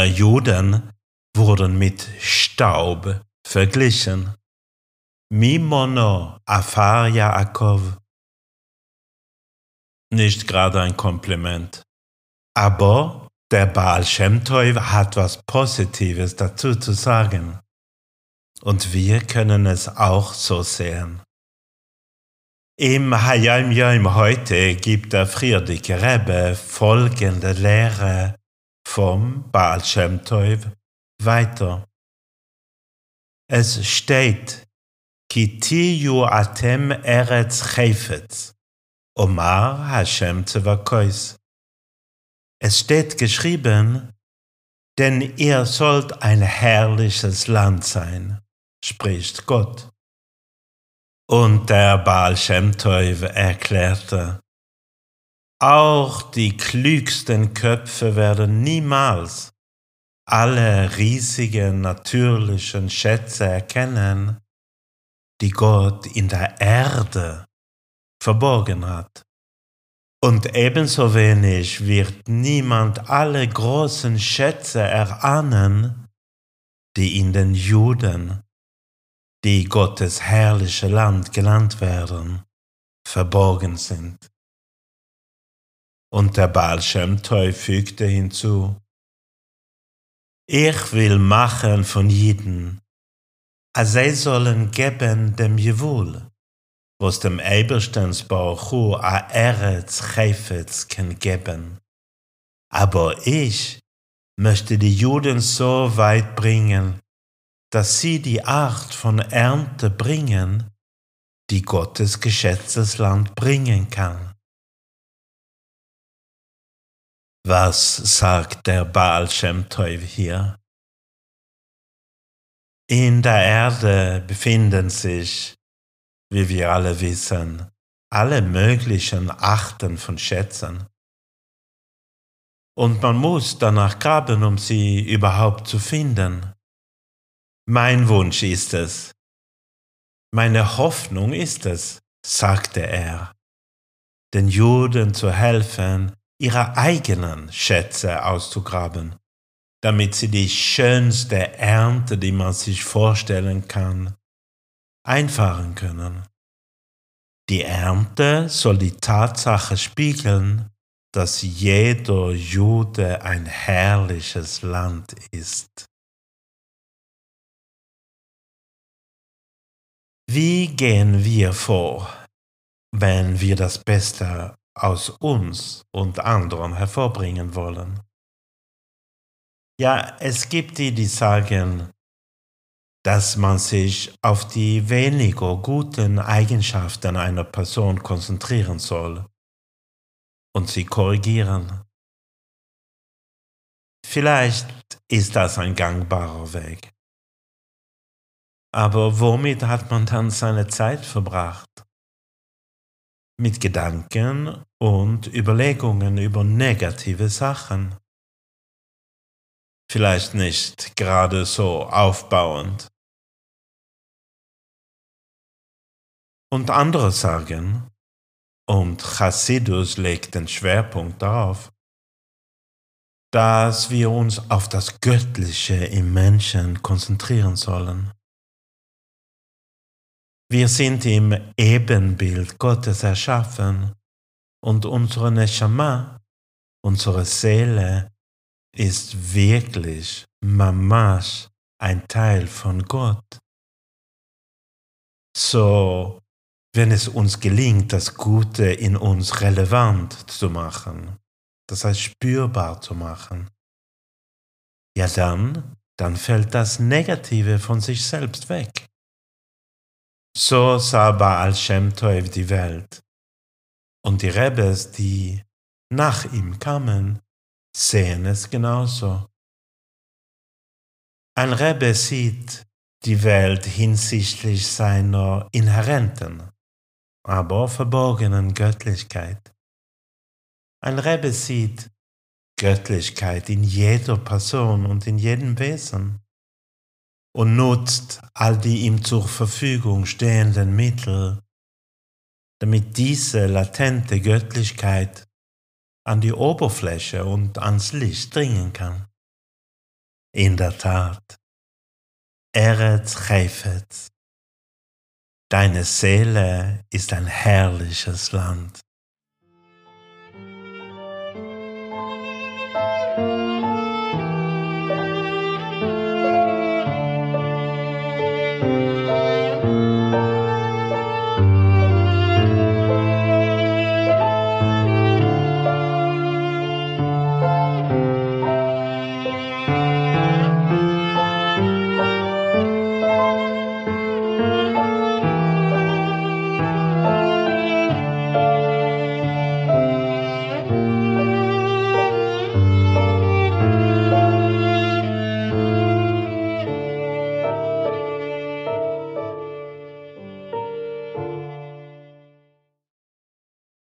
Juden wurden mit Staub verglichen. Mimono Afar Yaakov. Nicht gerade ein Kompliment. Aber der Baal Shem Tov hat was Positives dazu zu sagen. Und wir können es auch so sehen. Im Hayam Yom heute gibt der Friedrich Rebbe folgende Lehre vom Baal Shem Tov weiter. Es steht, Kitiyu atem eretz chayfetz, Omar Hashem Tzevakois. Es steht geschrieben, denn ihr sollt ein herrliches Land sein, spricht Gott. Und der Baal Shem Tov erklärte, auch die klügsten Köpfe werden niemals alle riesigen natürlichen Schätze erkennen, die Gott in der Erde verborgen hat. Und ebenso wenig wird niemand alle großen Schätze erahnen, die in den Juden, die Gottes herrliche Land genannt werden, verborgen sind. Und der Baal Shem Tov fügte hinzu, ich will machen von jeden, als sie sollen geben dem Jewul, was dem Eberstens Baruchu a Eretz Chayfetz kann geben. Aber ich möchte die Juden so weit bringen, dass sie die Art von Ernte bringen, die Gottes geschätztes Land bringen kann. Was sagt der Baal Shem Tov hier? In der Erde befinden sich, wie wir alle wissen, alle möglichen Arten von Schätzen. Und man muss danach graben, um sie überhaupt zu finden. Mein Wunsch ist es, meine Hoffnung ist es, sagte er, den Juden zu helfen, ihre eigenen Schätze auszugraben damit sie die schönste Ernte, die man sich vorstellen kann, einfahren können. Die Ernte soll die Tatsache spiegeln, dass jeder Jude ein herrliches Land ist. Wie gehen wir vor, wenn wir das Beste aus uns und anderen hervorbringen wollen? Ja, es gibt die, die sagen, dass man sich auf die weniger guten Eigenschaften einer Person konzentrieren soll und sie korrigieren. Vielleicht ist das ein gangbarer Weg. Aber womit hat man dann seine Zeit verbracht? Mit Gedanken und Überlegungen über negative Sachen vielleicht nicht gerade so aufbauend. Und andere sagen, und Chassidus legt den Schwerpunkt darauf, dass wir uns auf das Göttliche im Menschen konzentrieren sollen. Wir sind im Ebenbild Gottes erschaffen und unsere Neshama, unsere Seele, ist wirklich Mamash ein Teil von Gott. So, wenn es uns gelingt, das Gute in uns relevant zu machen, das heißt spürbar zu machen, ja dann, dann fällt das Negative von sich selbst weg. So sah Baal Shem Tov die Welt. Und die Rebbes, die nach ihm kamen, sehen es genauso. Ein Rebbe sieht die Welt hinsichtlich seiner inhärenten, aber verborgenen Göttlichkeit. Ein Rebbe sieht Göttlichkeit in jeder Person und in jedem Wesen und nutzt all die ihm zur Verfügung stehenden Mittel, damit diese latente Göttlichkeit an die Oberfläche und ans Licht dringen kann. In der Tat, Eretz Chayfetz, deine Seele ist ein herrliches Land.